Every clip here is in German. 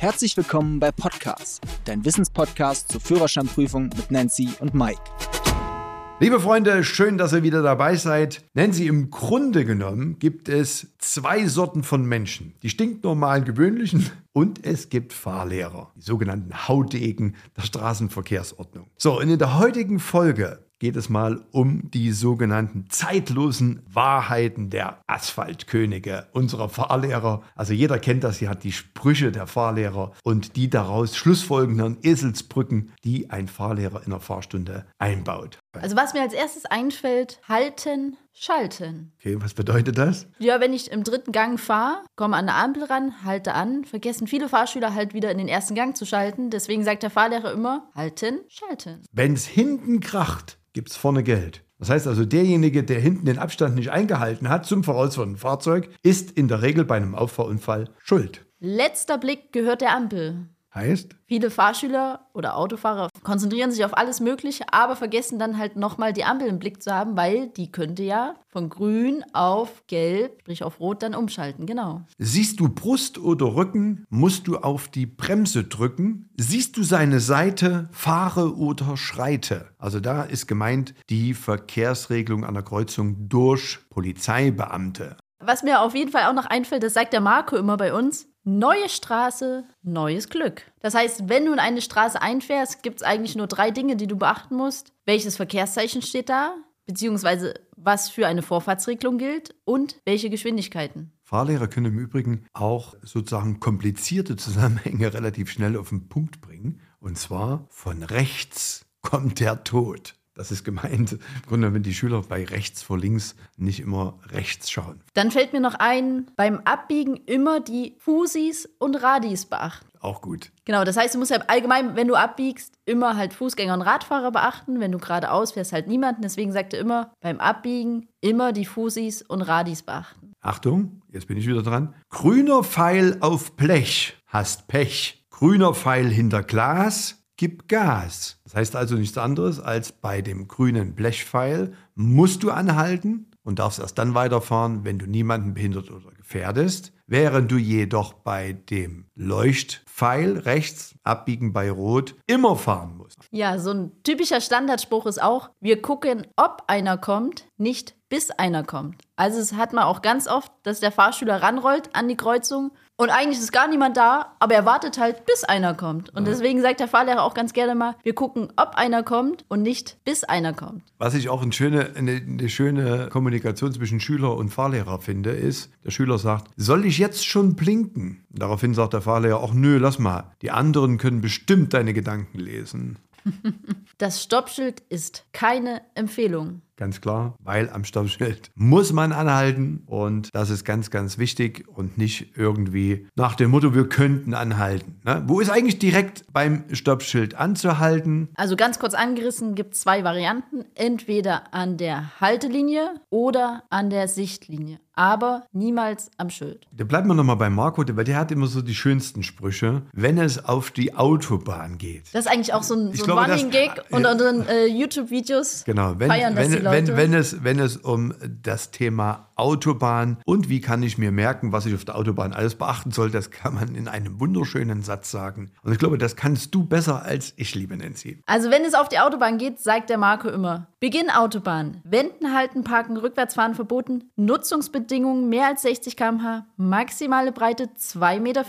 Herzlich willkommen bei Podcast, dein Wissenspodcast zur Führerscheinprüfung mit Nancy und Mike. Liebe Freunde, schön, dass ihr wieder dabei seid. Nancy, im Grunde genommen gibt es zwei Sorten von Menschen. Die stinknormalen, gewöhnlichen und es gibt Fahrlehrer, die sogenannten Haudegen der Straßenverkehrsordnung. So, und in der heutigen Folge geht es mal um die sogenannten zeitlosen Wahrheiten der Asphaltkönige, unserer Fahrlehrer. Also jeder kennt das, sie hat die Sprüche der Fahrlehrer und die daraus schlussfolgenden Eselsbrücken, die ein Fahrlehrer in der Fahrstunde einbaut. Also was mir als erstes einfällt, halten, schalten. Okay, was bedeutet das? Ja, wenn ich im dritten Gang fahre, komme an eine Ampel ran, halte an, vergessen viele Fahrschüler halt wieder in den ersten Gang zu schalten. Deswegen sagt der Fahrlehrer immer, halten, schalten. Wenn es hinten kracht, gibt es vorne Geld. Das heißt also, derjenige, der hinten den Abstand nicht eingehalten hat zum vorausfahrenden Fahrzeug, ist in der Regel bei einem Auffahrunfall schuld. Letzter Blick gehört der Ampel. Heißt? Viele Fahrschüler oder Autofahrer konzentrieren sich auf alles Mögliche, aber vergessen dann halt nochmal die Ampel im Blick zu haben, weil die könnte ja von grün auf gelb, sprich auf rot, dann umschalten. Genau. Siehst du Brust oder Rücken, musst du auf die Bremse drücken. Siehst du seine Seite, fahre oder schreite. Also da ist gemeint die Verkehrsregelung an der Kreuzung durch Polizeibeamte. Was mir auf jeden Fall auch noch einfällt, das sagt der Marco immer bei uns, Neue Straße, neues Glück. Das heißt, wenn du in eine Straße einfährst, gibt es eigentlich nur drei Dinge, die du beachten musst. Welches Verkehrszeichen steht da? Beziehungsweise was für eine Vorfahrtsregelung gilt und welche Geschwindigkeiten. Fahrlehrer können im Übrigen auch sozusagen komplizierte Zusammenhänge relativ schnell auf den Punkt bringen. Und zwar von rechts kommt der Tod. Das ist gemeint, im Grunde, wenn die Schüler bei rechts vor links nicht immer rechts schauen. Dann fällt mir noch ein, beim Abbiegen immer die Fusis und Radis beachten. Auch gut. Genau, das heißt, du musst ja allgemein, wenn du abbiegst, immer halt Fußgänger und Radfahrer beachten. Wenn du geradeaus fährst, halt niemanden. Deswegen sagt er immer, beim Abbiegen immer die Fusis und Radis beachten. Achtung, jetzt bin ich wieder dran. Grüner Pfeil auf Blech, hast Pech. Grüner Pfeil hinter Glas, gib Gas. Das heißt also nichts anderes als bei dem grünen Blechpfeil musst du anhalten und darfst erst dann weiterfahren, wenn du niemanden behindert oder gefährdest. Während du jedoch bei dem Leuchtpfeil rechts, abbiegen bei Rot, immer fahren musst. Ja, so ein typischer Standardspruch ist auch, wir gucken, ob einer kommt, nicht bis einer kommt. Also es hat man auch ganz oft, dass der Fahrschüler ranrollt an die Kreuzung und eigentlich ist gar niemand da, aber er wartet halt, bis einer kommt. Und deswegen sagt der Fahrlehrer auch ganz gerne mal, wir gucken, ob einer kommt und nicht bis einer kommt. Was ich auch eine schöne, eine, eine schöne Kommunikation zwischen Schüler und Fahrlehrer finde, ist, der Schüler sagt, soll ich jetzt schon blinken? Daraufhin sagt der Fahrlehrer, ach nö, lass mal. Die anderen können bestimmt deine Gedanken lesen. Das Stoppschild ist keine Empfehlung. Ganz klar, weil am Stoppschild muss man anhalten und das ist ganz, ganz wichtig und nicht irgendwie nach dem Motto, wir könnten anhalten. Ne? Wo ist eigentlich direkt beim Stoppschild anzuhalten? Also ganz kurz angerissen gibt es zwei Varianten. Entweder an der Haltelinie oder an der Sichtlinie. Aber niemals am Schild. Da bleiben wir nochmal bei Marco, weil der hat immer so die schönsten Sprüche, wenn es auf die Autobahn geht. Das ist eigentlich auch so ein, so ein glaube, Running Gag unter unseren äh, YouTube-Videos. Genau, wenn, Feiern das die wenn, Leute. Wenn, wenn, es, wenn es um das Thema Autobahn und wie kann ich mir merken, was ich auf der Autobahn alles beachten soll, das kann man in einem wunderschönen Satz sagen. Und ich glaube, das kannst du besser als ich, liebe Nancy. Also wenn es auf die Autobahn geht, sagt der Marco immer, Beginn Autobahn, Wenden, Halten, Parken, Rückwärtsfahren verboten, Nutzungsbedingungen mehr als 60 km/h, maximale Breite 2,55 Meter,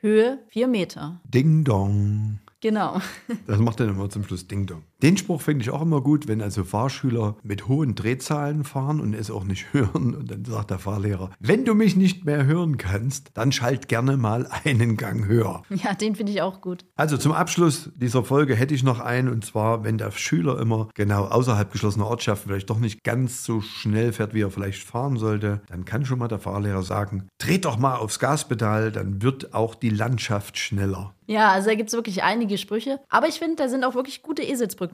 Höhe 4 Meter. Ding dong. Genau. Das macht dann immer zum Schluss Ding Dong. Den Spruch finde ich auch immer gut, wenn also Fahrschüler mit hohen Drehzahlen fahren und es auch nicht hören. Und dann sagt der Fahrlehrer, wenn du mich nicht mehr hören kannst, dann schalt gerne mal einen Gang höher. Ja, den finde ich auch gut. Also zum Abschluss dieser Folge hätte ich noch einen, und zwar, wenn der Schüler immer genau außerhalb geschlossener Ortschaften vielleicht doch nicht ganz so schnell fährt, wie er vielleicht fahren sollte, dann kann schon mal der Fahrlehrer sagen, dreht doch mal aufs Gaspedal, dann wird auch die Landschaft schneller. Ja, also da gibt es wirklich einige Sprüche. Aber ich finde, da sind auch wirklich gute Eselsbrücken